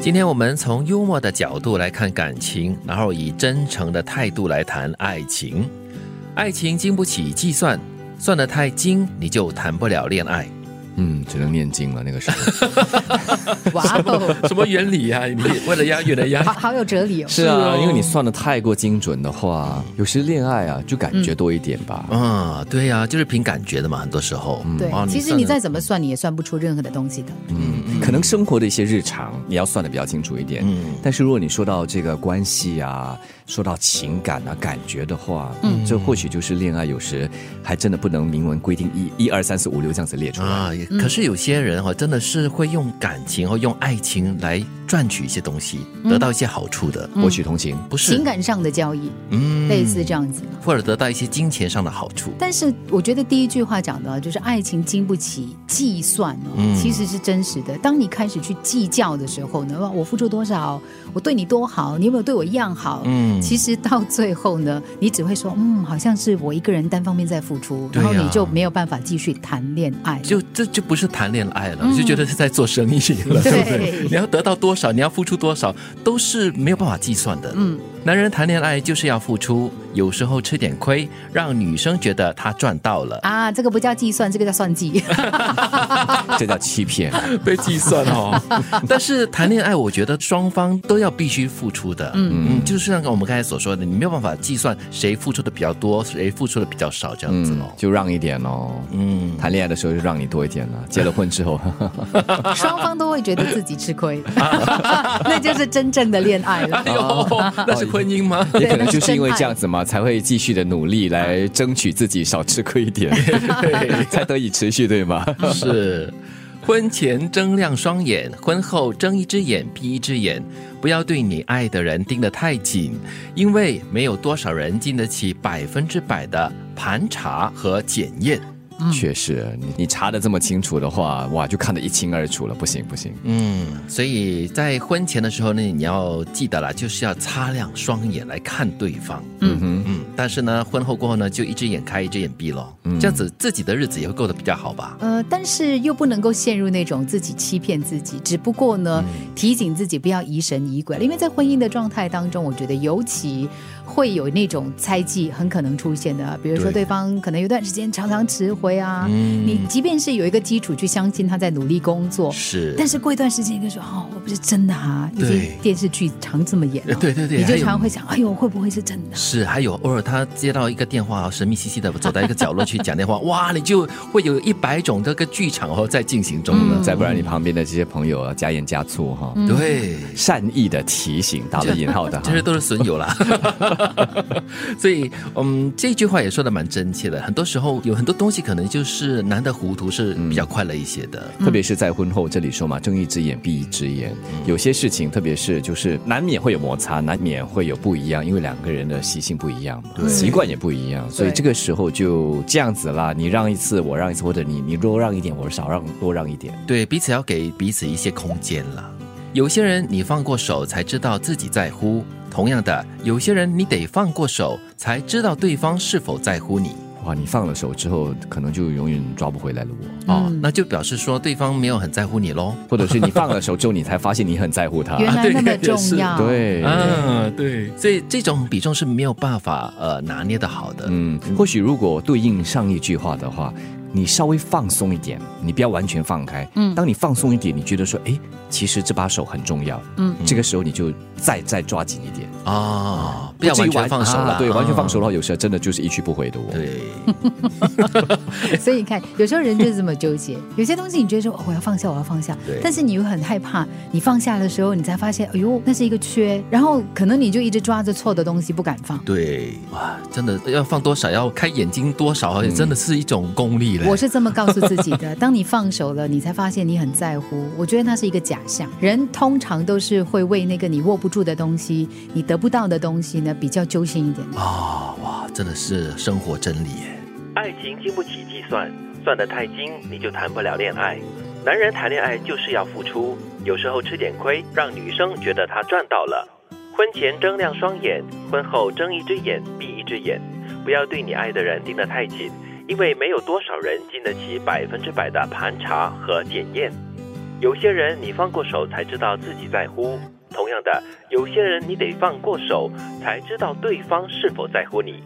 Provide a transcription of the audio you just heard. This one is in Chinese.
今天我们从幽默的角度来看感情，然后以真诚的态度来谈爱情。爱情经不起计算，算得太精，你就谈不了恋爱。嗯，只能念经了。那个时候，哇哦，什么原理啊？你为了押韵的押好，好有哲理哦。是啊，因为你算的太过精准的话，有时恋爱啊就感觉多一点吧。啊，对呀、就是凭感觉的嘛，很多时候。对哇，其实你再怎么算，你也算不出任何的东西的。嗯，可能生活的一些日常你要算的比较清楚一点。嗯但是如果你说到这个关系啊，说到情感啊、感觉的话，嗯，这或许就是恋爱有时还真的不能明文规定一、一二三四五六这样子列出来。啊，可是有些人哈、真的是会用感情和用爱情来赚取一些东西，得到一些好处的，获取同情，不是情感上的交易，嗯类似这样子。或者得到一些金钱上的好处。但是我觉得第一句话讲的，就是爱情经不起计算哦，嗯其实是真实的。当你开始去计较的时候呢，我付出多少，我对你多好，你有没有对我一样好？嗯其实到最后呢，你只会说，嗯，好像是我一个人单方面在付出，然后你就没有办法继续谈恋爱。就这就不是谈恋爱了，就觉得是在做生意了，对不？对你要得到多少，你要付出多少，都是没有办法计算的。嗯，男人谈恋爱就是要付出，有时候吃点亏，让女生觉得他赚到了，啊，这个不叫计算，这个叫算计。这叫欺骗。被计算哦。但是谈恋爱，我觉得双方都要必须付出的。嗯嗯，就是像我们刚才所说的，你没有办法计算谁付出的比较多，谁付出的比较少这样子嗯哦，。就让一点哦。嗯，谈恋爱的时候就让你多一点了，结了婚之后，双方都会觉得自己吃亏，那就是真正的恋爱了。哎呦，那是婚姻吗？也可能就是因为这样子嘛，才会继续的努力来争取自己少吃亏一点，才得以持续，对吗？是，婚前睁亮双眼，婚后睁一只眼闭一只眼。不要对你爱的人盯得太紧，因为没有多少人经得起百分之百的盘查和检验。确实，你你查的这么清楚的话，哇，就看得一清二楚了。不行不行，嗯，所以在婚前的时候呢，你要记得了，就是要擦亮双眼来看对方。嗯哼，嗯，但是呢，婚后过后呢，就一只眼开一只眼闭咯。这样子自己的日子也会过得比较好吧？呃，但是又不能够陷入那种自己欺骗自己，只不过呢，提醒自己不要疑神疑鬼了，因为在婚姻的状态当中，我觉得尤其会有那种猜忌很可能出现的，比如说对对方可能有段时间常常迟回啊，嗯你即便是有一个基础去相信他在努力工作，是，但是过一段时间你就说哦，我不是真的啊，已对经电视剧常这么演了，对对对你就常常会想，哎呦，会不会是真的？是，还有偶尔他接到一个电话，神秘兮兮的走到一个角落去讲电话，哇，你就会有一百种这个剧场哦在进行中了。再不然你旁边的这些朋友啊，加盐加醋哈，对，善意的提醒，打了引号的哈这。些都是损友啦。所以，嗯，这句话也说的蛮真切的。很多时候有很多东西可能就是难得糊涂是比较快乐一些的。特别是在婚后，这里说嘛，睁一只眼闭一只眼，有些事情，特别是就是难免会有摩擦，难免会有不一样，因为两个人的习性不一样嘛，习惯也不一样，所以这个时候就这样子啦，你让一次，我让一次，或者你你多让一点，我少让多让一点。对，彼此要给彼此一些空间了。有些人你放过手才知道自己在乎，同样的，有些人你得放过手才知道对方是否在乎你。哇，你放了手之后，可能就永远抓不回来了我。哦，那就表示说对方没有很在乎你喽。或者是你放了手之后，你才发现你很在乎他。原来那么重要，对，啊，对，所以这种比重是没有办法呃拿捏的好的。嗯，或许如果对应上一句话的话，你稍微放松一点，你不要完全放开。嗯，当你放松一点，你觉得说，哎，其实这把手很重要。嗯，这个时候你就再再抓紧一点，哦，不要完至于全放手了、啊对，完全放手了。的话，有时候真的就是一去不回的哦。对，所以你看，有时候人就是这么纠结。有些东西你觉得说、哦我要放下，我要放下对，但是你又很害怕，你放下的时候，你才发现，哎呦，那是一个缺，然后可能你就一直抓着错的东西不敢放。对，哇，真的要放多少，要开眼睛多少，而且真的是一种功力嘞。我是这么告诉自己的：当你放手了，你才发现你很在乎。我觉得那是一个假象。人通常都是会为那个你握不住的东西、你得不到的东西呢，比较揪心一点。啊、哇，真的是生活真理耶。爱情经不起计算，算得太精，你就谈不了恋爱。男人谈恋爱就是要付出，有时候吃点亏，让女生觉得他赚到了。婚前睁亮双眼，婚后睁一只眼闭一只眼。不要对你爱的人盯得太紧，因为没有多少人经得起百分之百的盘查和检验。有些人你放过手才知道自己在乎，同样的，有些人你得放过手才知道对方是否在乎你。